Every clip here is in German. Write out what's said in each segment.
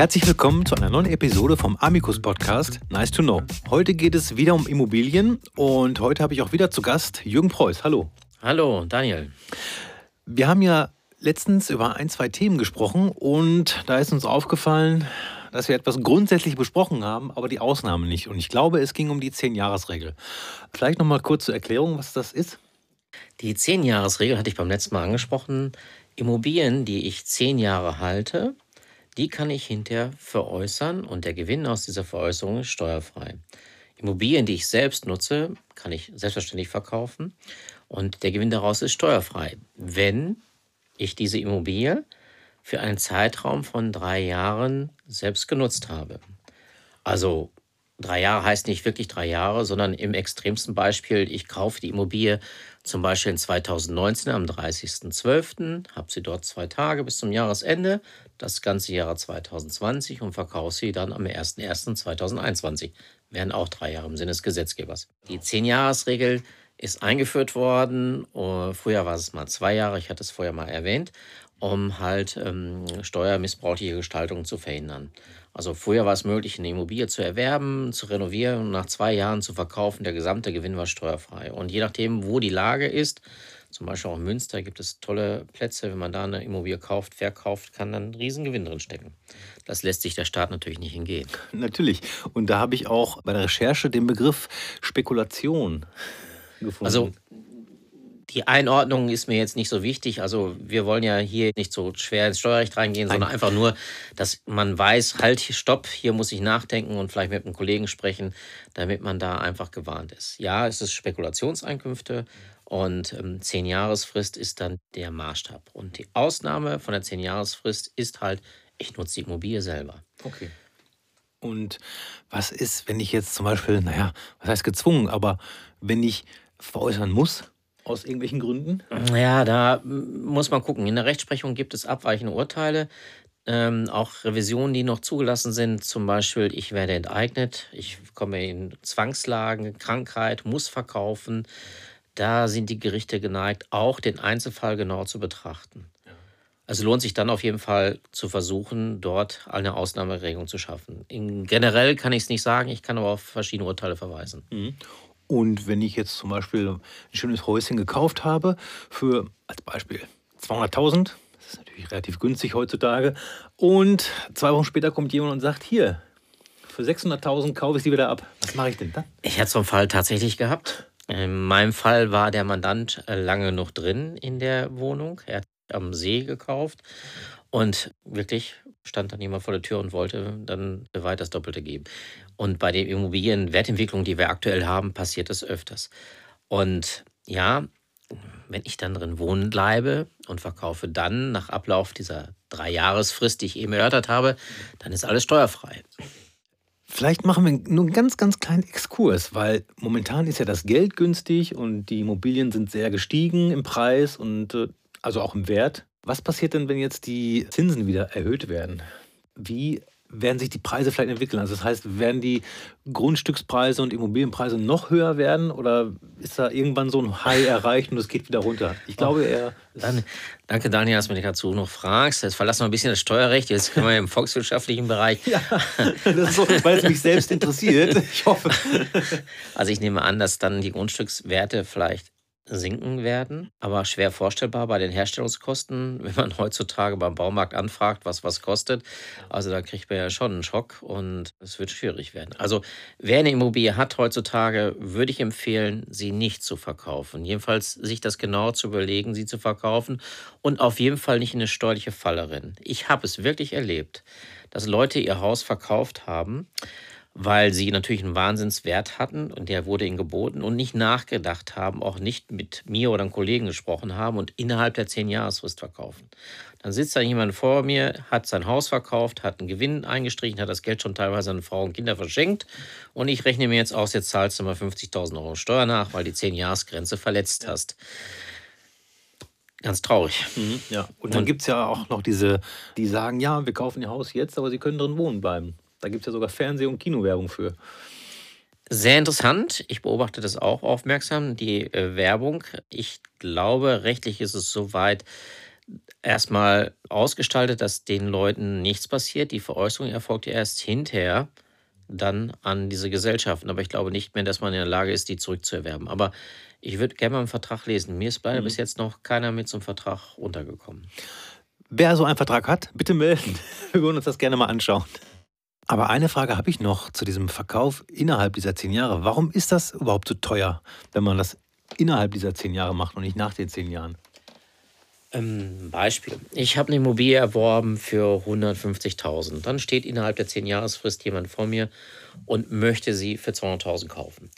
Herzlich willkommen zu einer neuen Episode vom Amicus Podcast Nice to Know. Heute geht es wieder um Immobilien und heute habe ich auch wieder zu Gast Jürgen Preuß. Hallo. Hallo, Daniel. Wir haben ja letztens über ein, zwei Themen gesprochen und da ist uns aufgefallen, dass wir etwas grundsätzlich besprochen haben, aber die Ausnahmen nicht. Und ich glaube, es ging um die 10-Jahres-Regel. Vielleicht nochmal kurz zur Erklärung, was das ist. Die 10-Jahres-Regel hatte ich beim letzten Mal angesprochen. Immobilien, die ich 10 Jahre halte, die kann ich hinterher veräußern und der Gewinn aus dieser Veräußerung ist steuerfrei. Immobilien, die ich selbst nutze, kann ich selbstverständlich verkaufen und der Gewinn daraus ist steuerfrei, wenn ich diese Immobilie für einen Zeitraum von drei Jahren selbst genutzt habe. Also drei Jahre heißt nicht wirklich drei Jahre, sondern im extremsten Beispiel, ich kaufe die Immobilie zum Beispiel in 2019 am 30.12., habe sie dort zwei Tage bis zum Jahresende, das ganze Jahr 2020 und verkaufe sie dann am 01.01.2021. Wären auch drei Jahre im Sinne des Gesetzgebers. Die 10-Jahres-Regel ist eingeführt worden. Oh, früher war es mal zwei Jahre, ich hatte es vorher mal erwähnt, um halt ähm, steuermissbräuchliche Gestaltungen zu verhindern. Also früher war es möglich, eine Immobilie zu erwerben, zu renovieren und nach zwei Jahren zu verkaufen. Der gesamte Gewinn war steuerfrei. Und je nachdem, wo die Lage ist, zum Beispiel auch in Münster gibt es tolle Plätze. Wenn man da eine Immobilie kauft, verkauft, kann dann ein Riesengewinn drin stecken. Das lässt sich der Staat natürlich nicht hingehen. Natürlich. Und da habe ich auch bei der Recherche den Begriff Spekulation gefunden. Also die Einordnung ist mir jetzt nicht so wichtig. Also wir wollen ja hier nicht so schwer ins Steuerrecht reingehen, Nein. sondern einfach nur, dass man weiß, halt, stopp, hier muss ich nachdenken und vielleicht mit einem Kollegen sprechen, damit man da einfach gewarnt ist. Ja, es ist Spekulationseinkünfte und ähm, 10 Jahresfrist ist dann der Maßstab. Und die Ausnahme von der 10 Jahresfrist ist halt, ich nutze die Immobilie selber. Okay. Und was ist, wenn ich jetzt zum Beispiel, naja, was heißt gezwungen, aber wenn ich veräußern muss, aus irgendwelchen Gründen? Ja, da muss man gucken. In der Rechtsprechung gibt es abweichende Urteile. Ähm, auch Revisionen, die noch zugelassen sind, zum Beispiel, ich werde enteignet, ich komme in Zwangslagen, Krankheit, muss verkaufen. Da sind die Gerichte geneigt, auch den Einzelfall genau zu betrachten. Also lohnt sich dann auf jeden Fall zu versuchen, dort eine Ausnahmeregelung zu schaffen. In, generell kann ich es nicht sagen, ich kann aber auf verschiedene Urteile verweisen. Mhm. Und wenn ich jetzt zum Beispiel ein schönes Häuschen gekauft habe für, als Beispiel, 200.000, das ist natürlich relativ günstig heutzutage, und zwei Wochen später kommt jemand und sagt, hier, für 600.000 kaufe ich sie wieder ab. Was mache ich denn dann? Ich hatte so einen Fall tatsächlich gehabt. In meinem Fall war der Mandant äh, lange noch drin in der Wohnung. Er hat am See gekauft und wirklich stand dann jemand vor der Tür und wollte dann weit das Doppelte geben. Und bei den Immobilienwertentwicklungen, die wir aktuell haben, passiert das öfters. Und ja, wenn ich dann drin wohnen bleibe und verkaufe dann nach Ablauf dieser Drei-Jahresfrist, die ich eben erörtert habe, dann ist alles steuerfrei. Vielleicht machen wir nur einen ganz, ganz kleinen Exkurs, weil momentan ist ja das Geld günstig und die Immobilien sind sehr gestiegen im Preis und äh, also auch im Wert. Was passiert denn, wenn jetzt die Zinsen wieder erhöht werden? Wie werden sich die Preise vielleicht entwickeln? Also das heißt, werden die Grundstückspreise und Immobilienpreise noch höher werden oder ist da irgendwann so ein High erreicht und es geht wieder runter? Ich glaube eher. Dann, danke Daniel, dass du mich dazu noch fragst. Jetzt verlassen wir ein bisschen das Steuerrecht, jetzt sind wir im volkswirtschaftlichen Bereich. Ja, das ist so, weil es mich selbst interessiert. Ich hoffe. Also ich nehme an, dass dann die Grundstückswerte vielleicht sinken werden, aber schwer vorstellbar bei den Herstellungskosten, wenn man heutzutage beim Baumarkt anfragt, was was kostet. Also da kriegt man ja schon einen Schock und es wird schwierig werden. Also wer eine Immobilie hat heutzutage, würde ich empfehlen, sie nicht zu verkaufen. Jedenfalls sich das genau zu überlegen, sie zu verkaufen und auf jeden Fall nicht in eine steuerliche Falle rennen. Ich habe es wirklich erlebt, dass Leute ihr Haus verkauft haben, weil sie natürlich einen Wahnsinnswert hatten und der wurde ihnen geboten und nicht nachgedacht haben, auch nicht mit mir oder einem Kollegen gesprochen haben und innerhalb der zehn Jahresfrist verkaufen. Dann sitzt da jemand vor mir, hat sein Haus verkauft, hat einen Gewinn eingestrichen, hat das Geld schon teilweise an Frau und Kinder verschenkt und ich rechne mir jetzt aus, jetzt zahlst du mal 50.000 Euro Steuer nach, weil die zehn Jahresgrenze verletzt hast. Ganz traurig. Mhm, ja. Und dann gibt es ja auch noch diese, die sagen, ja, wir kaufen ihr Haus jetzt, aber sie können drin wohnen bleiben. Da gibt es ja sogar Fernseh- und Kinowerbung für. Sehr interessant. Ich beobachte das auch aufmerksam, die äh, Werbung. Ich glaube, rechtlich ist es soweit, erstmal ausgestaltet, dass den Leuten nichts passiert. Die Veräußerung erfolgt ja erst hinterher dann an diese Gesellschaften. Aber ich glaube nicht mehr, dass man in der Lage ist, die zurückzuerwerben. Aber ich würde gerne mal einen Vertrag lesen. Mir ist leider mhm. bis jetzt noch keiner mit so einem Vertrag untergekommen. Wer so einen Vertrag hat, bitte melden. Wir würden uns das gerne mal anschauen. Aber eine Frage habe ich noch zu diesem Verkauf innerhalb dieser zehn Jahre. Warum ist das überhaupt so teuer, wenn man das innerhalb dieser zehn Jahre macht und nicht nach den zehn Jahren? Ähm, Beispiel. Ich habe eine Immobilie erworben für 150.000. Dann steht innerhalb der 10-Jahresfrist jemand vor mir und möchte sie für 200.000 kaufen.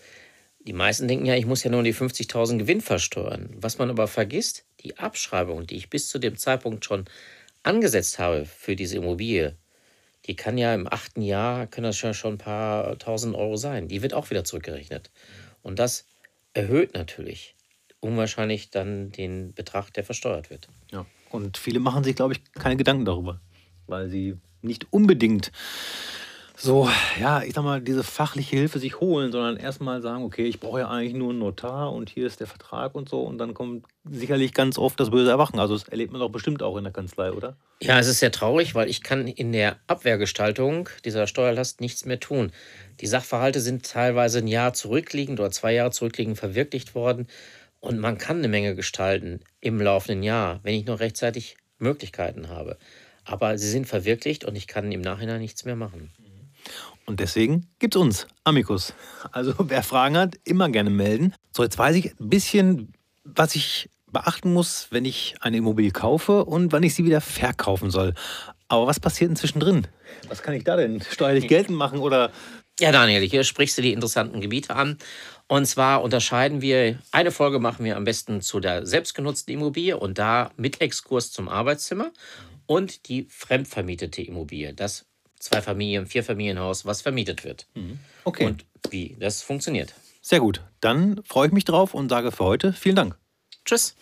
Die meisten denken ja, ich muss ja nur die 50.000 Gewinn versteuern. Was man aber vergisst, die Abschreibung, die ich bis zu dem Zeitpunkt schon angesetzt habe für diese Immobilie, die kann ja im achten Jahr, können das schon, schon ein paar tausend Euro sein. Die wird auch wieder zurückgerechnet. Und das erhöht natürlich unwahrscheinlich dann den Betrag, der versteuert wird. Ja, und viele machen sich, glaube ich, keine Gedanken darüber, weil sie nicht unbedingt so, ja, ich sag mal, diese fachliche Hilfe sich holen, sondern erstmal sagen, okay, ich brauche ja eigentlich nur einen Notar und hier ist der Vertrag und so. Und dann kommt sicherlich ganz oft das böse Erwachen. Also das erlebt man doch bestimmt auch in der Kanzlei, oder? Ja, es ist sehr traurig, weil ich kann in der Abwehrgestaltung dieser Steuerlast nichts mehr tun. Die Sachverhalte sind teilweise ein Jahr zurückliegend oder zwei Jahre zurückliegend verwirklicht worden. Und man kann eine Menge gestalten im laufenden Jahr, wenn ich noch rechtzeitig Möglichkeiten habe. Aber sie sind verwirklicht und ich kann im Nachhinein nichts mehr machen. Und deswegen gibt es uns, Amicus. Also wer Fragen hat, immer gerne melden. So, jetzt weiß ich ein bisschen, was ich beachten muss, wenn ich eine Immobilie kaufe und wann ich sie wieder verkaufen soll. Aber was passiert inzwischen drin? Was kann ich da denn steuerlich geltend machen oder? Ja, Daniel, hier sprichst du die interessanten Gebiete an. Und zwar unterscheiden wir, eine Folge machen wir am besten zu der selbstgenutzten Immobilie und da mit Exkurs zum Arbeitszimmer und die fremdvermietete Immobilie, das Zwei-Familien-, Vierfamilienhaus, was vermietet wird. Mhm. Okay. Und wie das funktioniert. Sehr gut. Dann freue ich mich drauf und sage für heute vielen Dank. Tschüss.